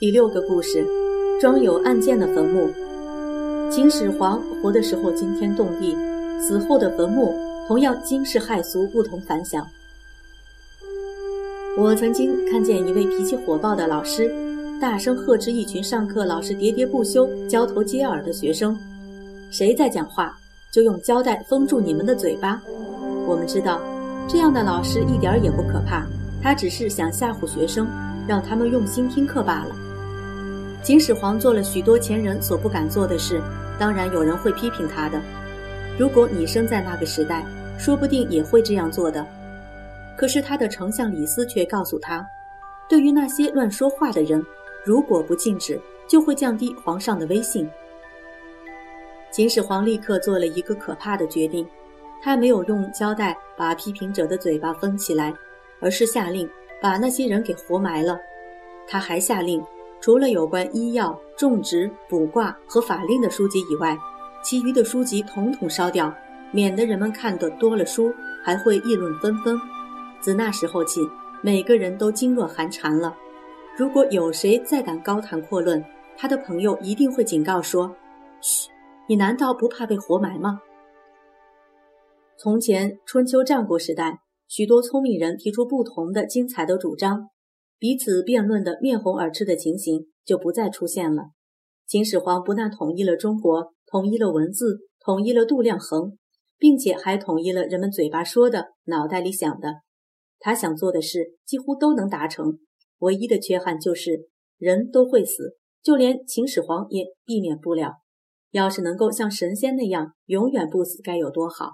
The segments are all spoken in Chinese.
第六个故事，装有案件的坟墓。秦始皇活的时候惊天动地，死后的坟墓同样惊世骇俗，不同凡响。我曾经看见一位脾气火爆的老师，大声呵斥一群上课老是喋喋不休、交头接耳的学生：“谁在讲话，就用胶带封住你们的嘴巴。”我们知道，这样的老师一点也不可怕，他只是想吓唬学生，让他们用心听课罢了。秦始皇做了许多前人所不敢做的事，当然有人会批评他的。如果你生在那个时代，说不定也会这样做的。可是他的丞相李斯却告诉他，对于那些乱说话的人，如果不禁止，就会降低皇上的威信。秦始皇立刻做了一个可怕的决定，他没有用胶带把批评者的嘴巴封起来，而是下令把那些人给活埋了。他还下令。除了有关医药、种植、卜卦和法令的书籍以外，其余的书籍统统烧掉，免得人们看得多了书还会议论纷纷。自那时候起，每个人都噤若寒蝉了。如果有谁再敢高谈阔论，他的朋友一定会警告说：“嘘，你难道不怕被活埋吗？”从前春秋战国时代，许多聪明人提出不同的精彩的主张。彼此辩论的面红耳赤的情形就不再出现了。秦始皇不但统一了中国，统一了文字，统一了度量衡，并且还统一了人们嘴巴说的、脑袋里想的。他想做的事几乎都能达成，唯一的缺憾就是人都会死，就连秦始皇也避免不了。要是能够像神仙那样永远不死，该有多好！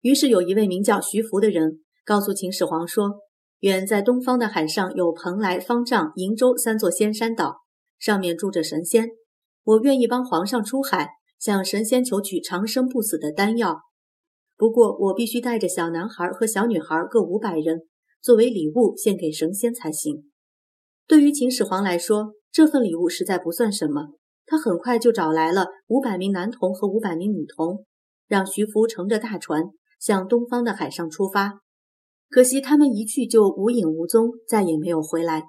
于是有一位名叫徐福的人告诉秦始皇说。远在东方的海上有蓬莱、方丈、瀛洲三座仙山岛，上面住着神仙。我愿意帮皇上出海，向神仙求取长生不死的丹药。不过，我必须带着小男孩和小女孩各五百人，作为礼物献给神仙才行。对于秦始皇来说，这份礼物实在不算什么。他很快就找来了五百名男童和五百名女童，让徐福乘着大船向东方的海上出发。可惜他们一去就无影无踪，再也没有回来。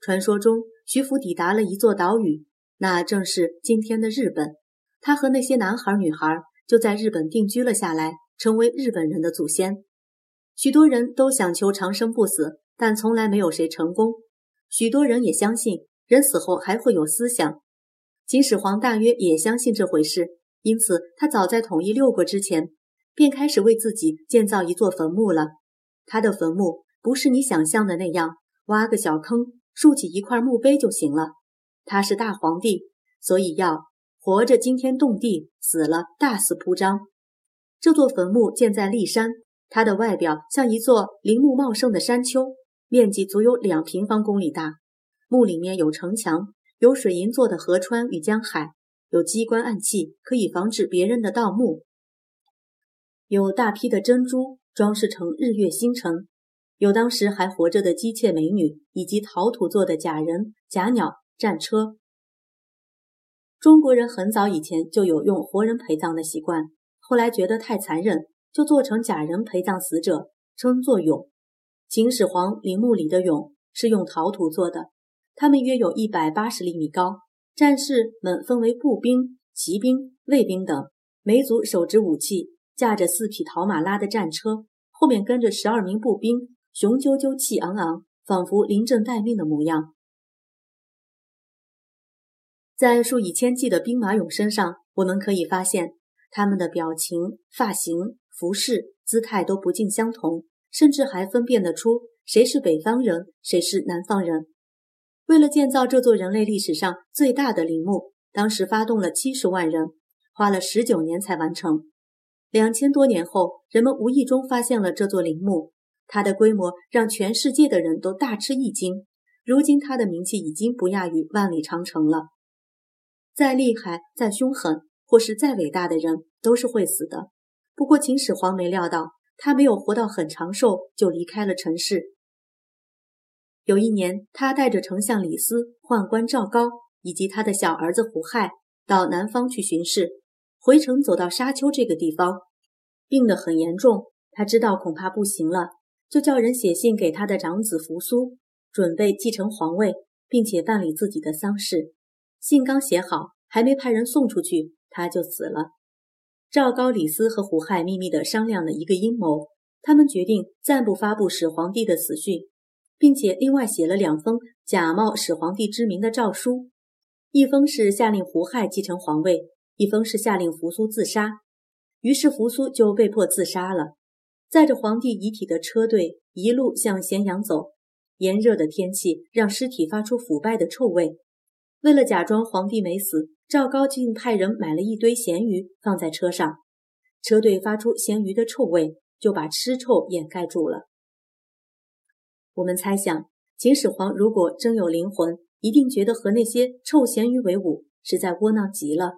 传说中，徐福抵达了一座岛屿，那正是今天的日本。他和那些男孩女孩就在日本定居了下来，成为日本人的祖先。许多人都想求长生不死，但从来没有谁成功。许多人也相信人死后还会有思想。秦始皇大约也相信这回事，因此他早在统一六国之前，便开始为自己建造一座坟墓了。他的坟墓不是你想象的那样，挖个小坑，竖起一块墓碑就行了。他是大皇帝，所以要活着惊天动地，死了大肆铺张。这座坟墓建在骊山，它的外表像一座林木茂盛的山丘，面积足有两平方公里大。墓里面有城墙，有水银做的河川与江海，有机关暗器，可以防止别人的盗墓，有大批的珍珠。装饰成日月星辰，有当时还活着的姬妾美女，以及陶土做的假人、假鸟、战车。中国人很早以前就有用活人陪葬的习惯，后来觉得太残忍，就做成假人陪葬死者，称作俑。秦始皇陵墓里的俑是用陶土做的，它们约有一百八十厘米高。战士们分为步兵、骑兵、卫兵等，每组手执武器。驾着四匹陶马拉的战车，后面跟着十二名步兵，雄赳赳、气昂昂，仿佛临阵待命的模样。在数以千计的兵马俑身上，我们可以发现，他们的表情、发型、服饰、姿态都不尽相同，甚至还分辨得出谁是北方人，谁是南方人。为了建造这座人类历史上最大的陵墓，当时发动了七十万人，花了十九年才完成。两千多年后，人们无意中发现了这座陵墓，它的规模让全世界的人都大吃一惊。如今，它的名气已经不亚于万里长城了。再厉害、再凶狠，或是再伟大的人，都是会死的。不过，秦始皇没料到，他没有活到很长寿，就离开了尘世。有一年，他带着丞相李斯、宦官赵高以及他的小儿子胡亥到南方去巡视。回城走到沙丘这个地方，病得很严重。他知道恐怕不行了，就叫人写信给他的长子扶苏，准备继承皇位，并且办理自己的丧事。信刚写好，还没派人送出去，他就死了。赵高、李斯和胡亥秘密地商量了一个阴谋，他们决定暂不发布始皇帝的死讯，并且另外写了两封假冒始皇帝之名的诏书，一封是下令胡亥继承皇位，一封是下令扶苏自杀。于是扶苏就被迫自杀了。载着皇帝遗体的车队一路向咸阳走，炎热的天气让尸体发出腐败的臭味。为了假装皇帝没死，赵高竟派人买了一堆咸鱼放在车上。车队发出咸鱼的臭味，就把尸臭掩盖住了。我们猜想，秦始皇如果真有灵魂，一定觉得和那些臭咸鱼为伍，实在窝囊极了。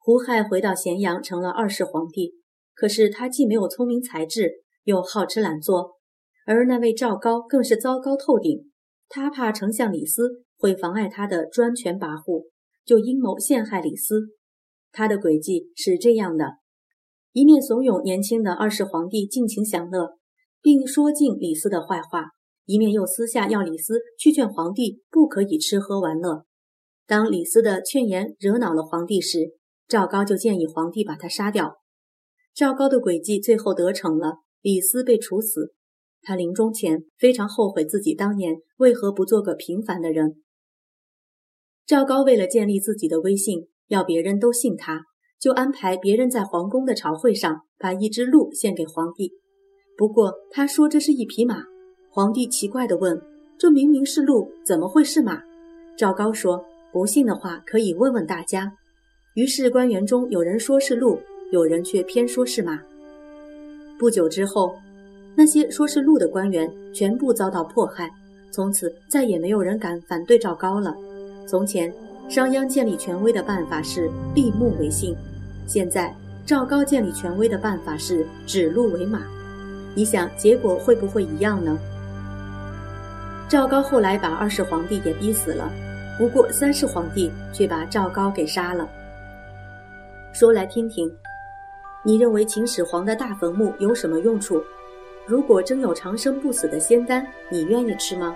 胡亥回到咸阳，成了二世皇帝。可是他既没有聪明才智，又好吃懒做，而那位赵高更是糟糕透顶。他怕丞相李斯。会妨碍他的专权跋扈，就阴谋陷害李斯。他的诡计是这样的：一面怂恿年轻的二世皇帝尽情享乐，并说尽李斯的坏话；一面又私下要李斯去劝皇帝不可以吃喝玩乐。当李斯的劝言惹恼了皇帝时，赵高就建议皇帝把他杀掉。赵高的诡计最后得逞了，李斯被处死。他临终前非常后悔自己当年为何不做个平凡的人。赵高为了建立自己的威信，要别人都信他，就安排别人在皇宫的朝会上把一只鹿献给皇帝。不过他说这是一匹马，皇帝奇怪地问：“这明明是鹿，怎么会是马？”赵高说：“不信的话，可以问问大家。”于是官员中有人说是鹿，有人却偏说是马。不久之后，那些说是鹿的官员全部遭到迫害，从此再也没有人敢反对赵高了。从前，商鞅建立权威的办法是立木为信；现在，赵高建立权威的办法是指鹿为马。你想，结果会不会一样呢？赵高后来把二世皇帝也逼死了，不过三世皇帝却把赵高给杀了。说来听听，你认为秦始皇的大坟墓有什么用处？如果真有长生不死的仙丹，你愿意吃吗？